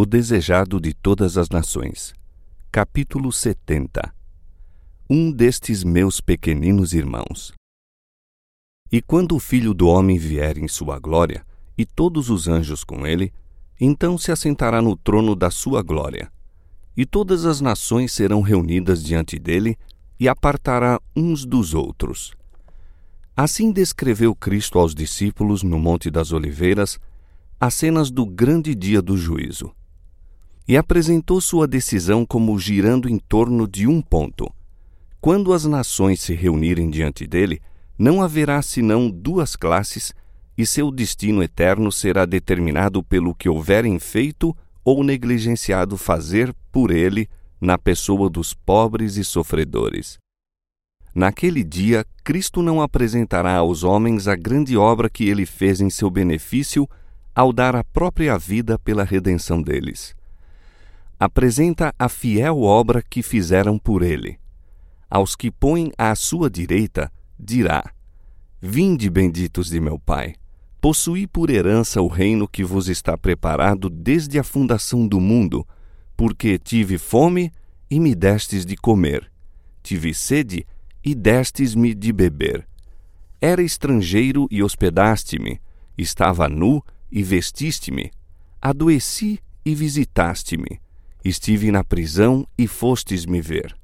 O Desejado de Todas as Nações. Capítulo 70 Um destes meus pequeninos irmãos. E quando o Filho do Homem vier em sua glória, e todos os anjos com ele, então se assentará no trono da sua glória. E todas as nações serão reunidas diante dele, e apartará uns dos outros. Assim descreveu Cristo aos discípulos no Monte das Oliveiras as cenas do grande dia do juízo e apresentou sua decisão como girando em torno de um ponto. Quando as nações se reunirem diante dele, não haverá senão duas classes, e seu destino eterno será determinado pelo que houverem feito ou negligenciado fazer por ele na pessoa dos pobres e sofredores. Naquele dia, Cristo não apresentará aos homens a grande obra que ele fez em seu benefício ao dar a própria vida pela redenção deles apresenta a fiel obra que fizeram por ele. Aos que põem à sua direita, dirá: Vinde, benditos de meu Pai, possuí por herança o reino que vos está preparado desde a fundação do mundo, porque tive fome e me destes de comer, tive sede e destes-me de beber. Era estrangeiro e hospedaste-me, estava nu e vestiste-me, adoeci e visitaste-me Estive na prisão e fostes me ver.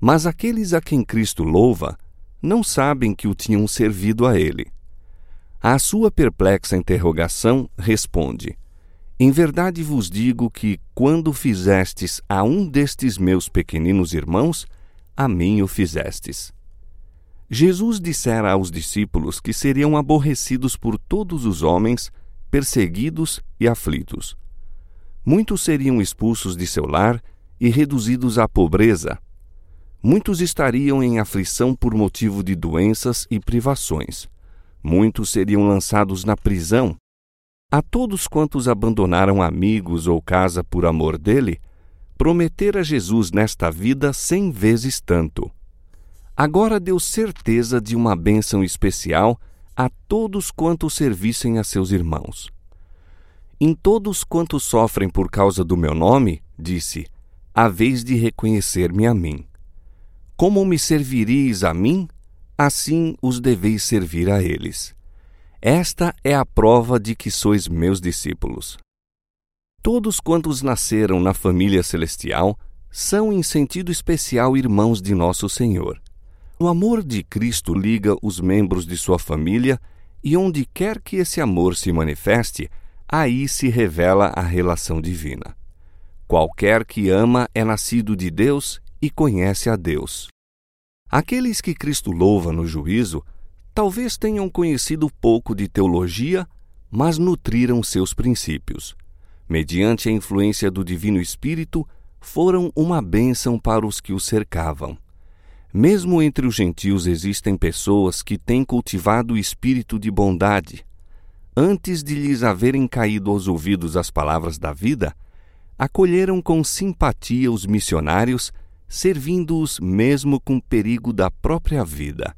Mas aqueles a quem Cristo louva não sabem que o tinham servido a ele. À sua perplexa interrogação, responde: Em verdade vos digo que, quando fizestes a um destes meus pequeninos irmãos, a mim o fizestes. Jesus dissera aos discípulos que seriam aborrecidos por todos os homens, perseguidos e aflitos muitos seriam expulsos de seu lar e reduzidos à pobreza. Muitos estariam em aflição por motivo de doenças e privações. Muitos seriam lançados na prisão. A todos quantos abandonaram amigos ou casa por amor dele, prometera Jesus nesta vida cem vezes tanto. Agora deu certeza de uma bênção especial a todos quantos servissem a seus irmãos. Em todos quantos sofrem por causa do meu nome, disse, haveis de reconhecer-me a mim. Como me serviris a mim, assim os deveis servir a eles. Esta é a prova de que sois meus discípulos. Todos quantos nasceram na família celestial são, em sentido especial, irmãos de nosso Senhor. O amor de Cristo liga os membros de sua família e, onde quer que esse amor se manifeste, aí se revela a relação divina. Qualquer que ama é nascido de Deus e conhece a Deus. Aqueles que Cristo louva no juízo talvez tenham conhecido pouco de teologia, mas nutriram seus princípios. Mediante a influência do Divino Espírito, foram uma bênção para os que o cercavam. Mesmo entre os gentios existem pessoas que têm cultivado o espírito de bondade, antes de lhes haverem caído aos ouvidos as palavras da vida, acolheram com simpatia os missionários, servindo-os mesmo com perigo da própria vida.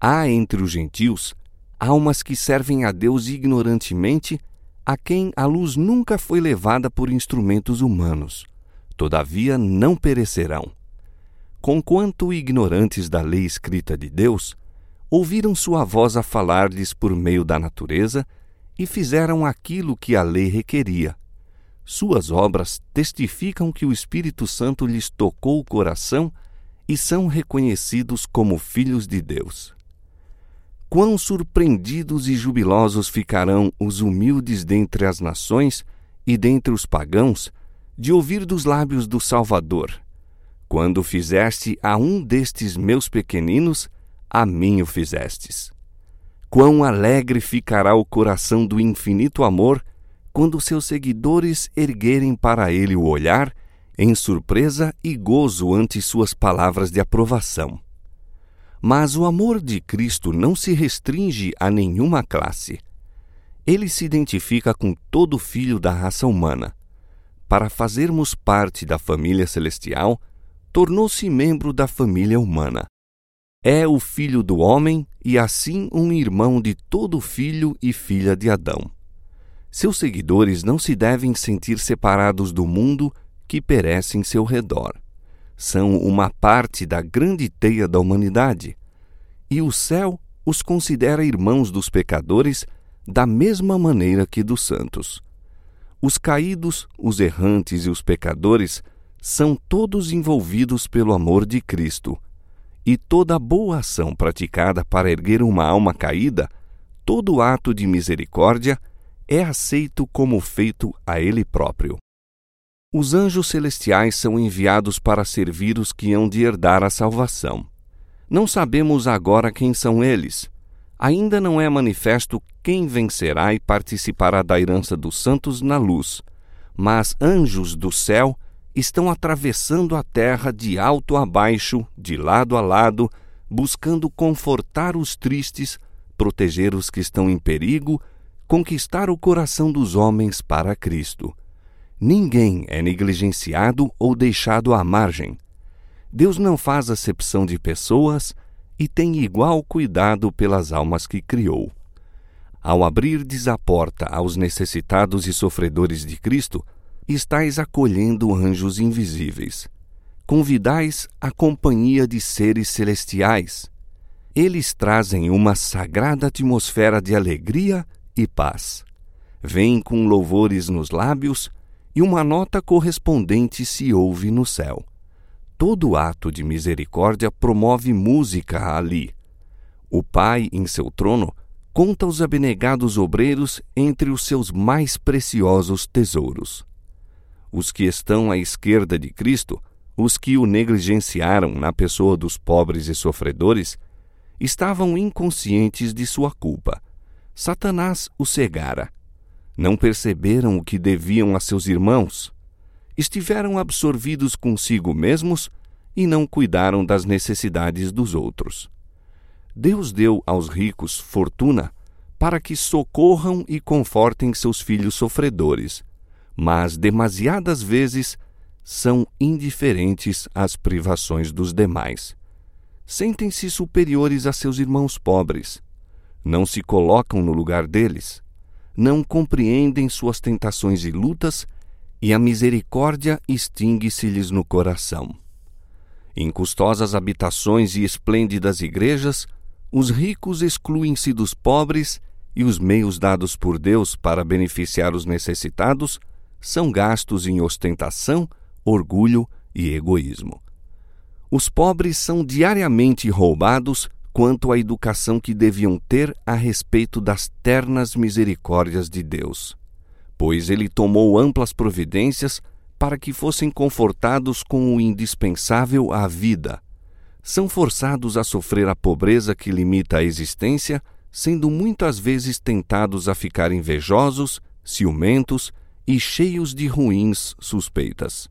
Há entre os gentios almas que servem a Deus ignorantemente, a quem a luz nunca foi levada por instrumentos humanos. Todavia não perecerão. Conquanto ignorantes da lei escrita de Deus, ouviram sua voz a falar-lhes por meio da natureza e fizeram aquilo que a lei requeria. Suas obras testificam que o Espírito Santo lhes tocou o coração e são reconhecidos como filhos de Deus. Quão surpreendidos e jubilosos ficarão os humildes dentre as nações e dentre os pagãos de ouvir dos lábios do Salvador: Quando fizeste a um destes meus pequeninos, a mim o fizestes. Quão alegre ficará o coração do infinito amor quando seus seguidores erguerem para ele o olhar em surpresa e gozo ante suas palavras de aprovação. Mas o amor de Cristo não se restringe a nenhuma classe. Ele se identifica com todo filho da raça humana. Para fazermos parte da família celestial, tornou-se membro da família humana é o filho do homem e assim um irmão de todo filho e filha de Adão. Seus seguidores não se devem sentir separados do mundo que perece em seu redor. São uma parte da grande teia da humanidade. E o céu os considera irmãos dos pecadores da mesma maneira que dos santos. Os caídos, os errantes e os pecadores são todos envolvidos pelo amor de Cristo. E toda boa ação praticada para erguer uma alma caída, todo ato de misericórdia, é aceito como feito a Ele próprio. Os anjos celestiais são enviados para servir os que hão de herdar a salvação. Não sabemos agora quem são eles. Ainda não é manifesto quem vencerá e participará da herança dos santos na luz, mas anjos do céu estão atravessando a terra de alto a baixo, de lado a lado, buscando confortar os tristes, proteger os que estão em perigo, conquistar o coração dos homens para Cristo. Ninguém é negligenciado ou deixado à margem. Deus não faz acepção de pessoas e tem igual cuidado pelas almas que criou. Ao abrirdes a porta aos necessitados e sofredores de Cristo, estáis acolhendo anjos invisíveis. Convidais a companhia de seres celestiais. Eles trazem uma sagrada atmosfera de alegria e paz. Vêm com louvores nos lábios e uma nota correspondente se ouve no céu. Todo ato de misericórdia promove música ali. O Pai, em seu trono, conta os abnegados obreiros entre os seus mais preciosos tesouros. Os que estão à esquerda de Cristo, os que o negligenciaram na pessoa dos pobres e sofredores, estavam inconscientes de sua culpa. Satanás os cegara. Não perceberam o que deviam a seus irmãos estiveram absorvidos consigo mesmos e não cuidaram das necessidades dos outros. Deus deu aos ricos fortuna para que socorram e confortem seus filhos sofredores, mas demasiadas vezes são indiferentes às privações dos demais. Sentem-se superiores a seus irmãos pobres. Não se colocam no lugar deles. Não compreendem suas tentações e lutas e a misericórdia extingue-se-lhes no coração. Em custosas habitações e esplêndidas igrejas, os ricos excluem-se dos pobres e os meios dados por Deus para beneficiar os necessitados são gastos em ostentação, orgulho e egoísmo. Os pobres são diariamente roubados quanto à educação que deviam ter a respeito das ternas misericórdias de Deus pois ele tomou amplas providências para que fossem confortados com o indispensável à vida. São forçados a sofrer a pobreza que limita a existência, sendo muitas vezes tentados a ficar invejosos, ciumentos e cheios de ruins suspeitas.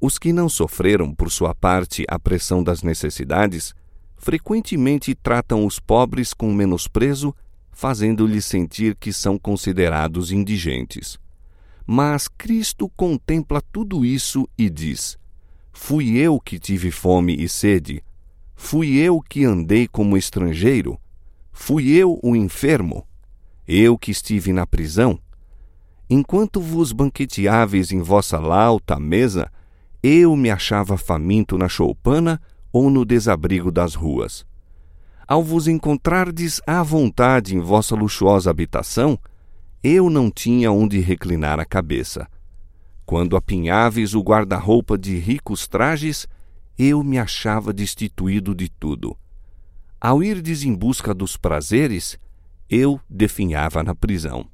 Os que não sofreram, por sua parte, a pressão das necessidades, frequentemente tratam os pobres com menosprezo fazendo-lhes sentir que são considerados indigentes. Mas Cristo contempla tudo isso e diz: Fui eu que tive fome e sede, fui eu que andei como estrangeiro, fui eu o enfermo, eu que estive na prisão. Enquanto vos banqueteáveis em vossa lauta mesa, eu me achava faminto na choupana ou no desabrigo das ruas ao vos encontrardes à vontade em vossa luxuosa habitação, eu não tinha onde reclinar a cabeça. Quando apinháveis o guarda-roupa de ricos trajes, eu me achava destituído de tudo. Ao irdes em busca dos prazeres, eu definhava na prisão.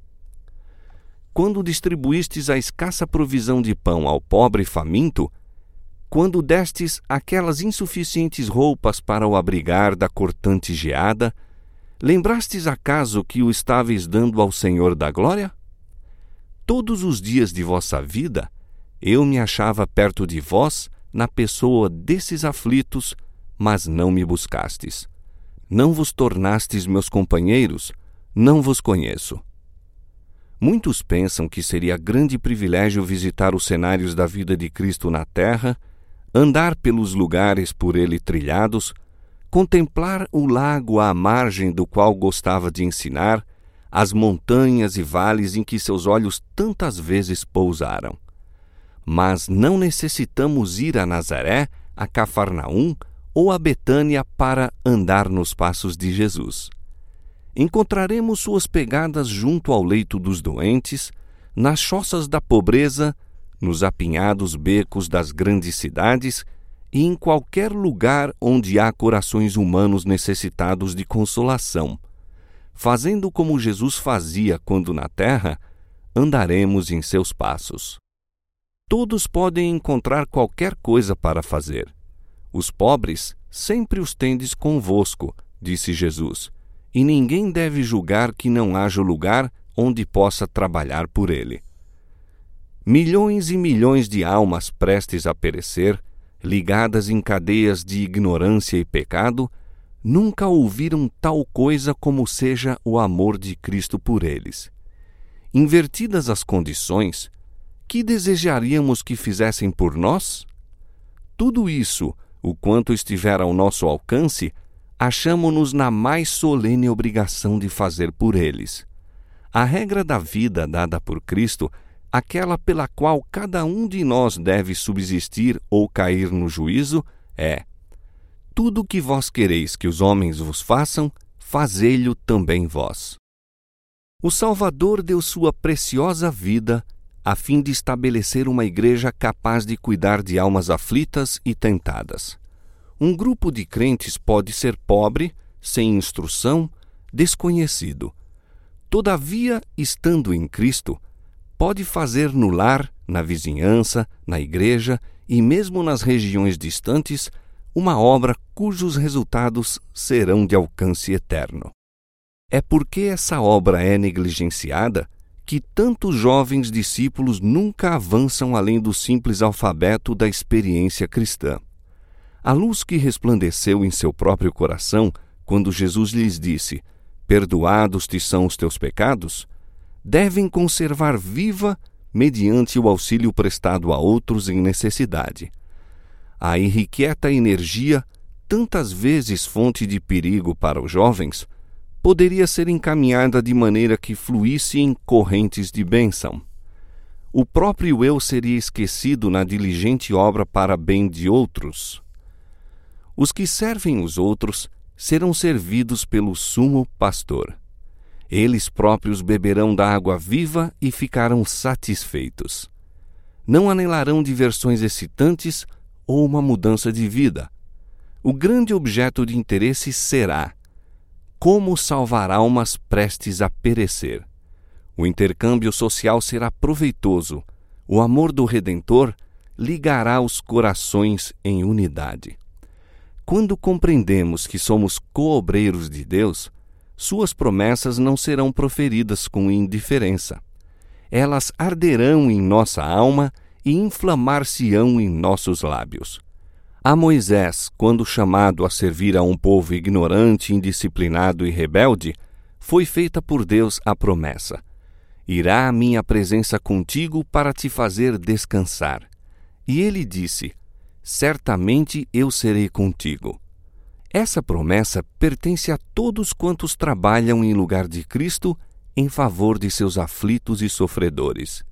Quando distribuístes a escassa provisão de pão ao pobre faminto, quando destes aquelas insuficientes roupas para o abrigar da cortante geada, lembrastes acaso que o estáveis dando ao Senhor da glória? Todos os dias de vossa vida, eu me achava perto de vós na pessoa desses aflitos, mas não me buscastes. Não vos tornastes meus companheiros, não vos conheço. Muitos pensam que seria grande privilégio visitar os cenários da vida de Cristo na terra andar pelos lugares por ele trilhados, contemplar o lago à margem do qual gostava de ensinar, as montanhas e vales em que seus olhos tantas vezes pousaram. Mas não necessitamos ir a Nazaré, a Cafarnaum ou a Betânia para andar nos passos de Jesus. Encontraremos suas pegadas junto ao leito dos doentes, nas choças da pobreza, nos apinhados becos das grandes cidades e em qualquer lugar onde há corações humanos necessitados de consolação. Fazendo como Jesus fazia quando na terra, andaremos em seus passos. Todos podem encontrar qualquer coisa para fazer. Os pobres sempre os tendes convosco, disse Jesus, e ninguém deve julgar que não haja lugar onde possa trabalhar por ele. Milhões e milhões de almas prestes a perecer, ligadas em cadeias de ignorância e pecado, nunca ouviram tal coisa como seja o amor de Cristo por eles. Invertidas as condições, que desejaríamos que fizessem por nós? Tudo isso, o quanto estiver ao nosso alcance, achamo-nos na mais solene obrigação de fazer por eles. A regra da vida dada por Cristo, aquela pela qual cada um de nós deve subsistir ou cair no juízo, é: Tudo o que vós quereis que os homens vos façam, fazei-lo também vós. O Salvador deu sua preciosa vida a fim de estabelecer uma igreja capaz de cuidar de almas aflitas e tentadas. Um grupo de crentes pode ser pobre, sem instrução, desconhecido Todavia, estando em Cristo, pode fazer no lar, na vizinhança, na igreja e mesmo nas regiões distantes uma obra cujos resultados serão de alcance eterno. É porque essa obra é negligenciada que tantos jovens discípulos nunca avançam além do simples alfabeto da experiência cristã. A luz que resplandeceu em seu próprio coração quando Jesus lhes disse: perdoados te são os teus pecados, devem conservar viva mediante o auxílio prestado a outros em necessidade. A irrequieta energia, tantas vezes fonte de perigo para os jovens, poderia ser encaminhada de maneira que fluísse em correntes de bênção. O próprio eu seria esquecido na diligente obra para bem de outros. Os que servem os outros serão servidos pelo sumo pastor. Eles próprios beberão da água viva e ficarão satisfeitos. Não anelarão diversões excitantes ou uma mudança de vida. O grande objeto de interesse será como salvar almas prestes a perecer. O intercâmbio social será proveitoso. O amor do Redentor ligará os corações em unidade. Quando compreendemos que somos coobreiros de Deus, suas promessas não serão proferidas com indiferença. Elas arderão em nossa alma e inflamar-se-ão em nossos lábios. A Moisés, quando chamado a servir a um povo ignorante, indisciplinado e rebelde, foi feita por Deus a promessa: Irá a minha presença contigo para te fazer descansar. E ele disse: certamente eu serei contigo. Essa promessa pertence a todos quantos trabalham em lugar de Cristo em favor de seus aflitos e sofredores.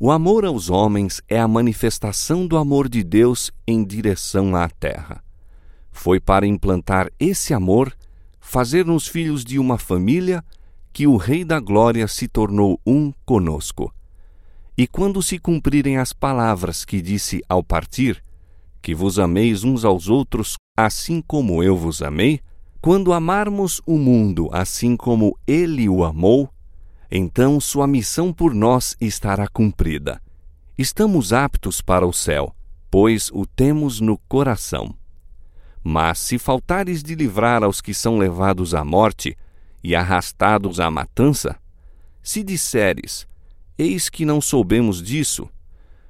O amor aos homens é a manifestação do amor de Deus em direção à terra. Foi para implantar esse amor, fazer-nos filhos de uma família, que o Rei da Glória se tornou um conosco. E quando se cumprirem as palavras que disse ao partir, que vos ameis uns aos outros, assim como eu vos amei, quando amarmos o mundo assim como ele o amou, então sua missão por nós estará cumprida. Estamos aptos para o céu, pois o temos no coração. Mas se faltares de livrar aos que são levados à morte e arrastados à matança, se disseres, eis que não soubemos disso,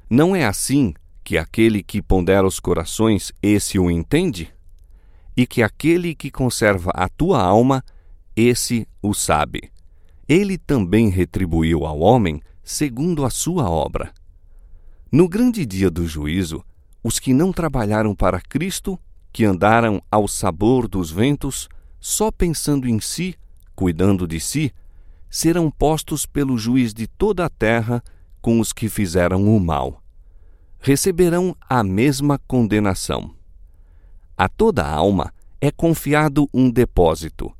não é assim que aquele que pondera os corações, esse o entende? E que aquele que conserva a tua alma, esse o sabe. Ele também retribuiu ao homem segundo a sua obra. No grande dia do juízo, os que não trabalharam para Cristo, que andaram ao sabor dos ventos, só pensando em si, cuidando de si, serão postos pelo juiz de toda a terra com os que fizeram o mal. Receberão a mesma condenação. A toda alma é confiado um depósito.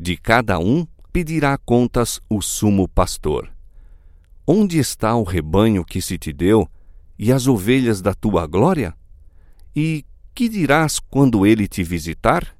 De cada um pedirá contas o sumo pastor. Onde está o rebanho que se te deu e as ovelhas da tua glória? E que dirás quando ele te visitar?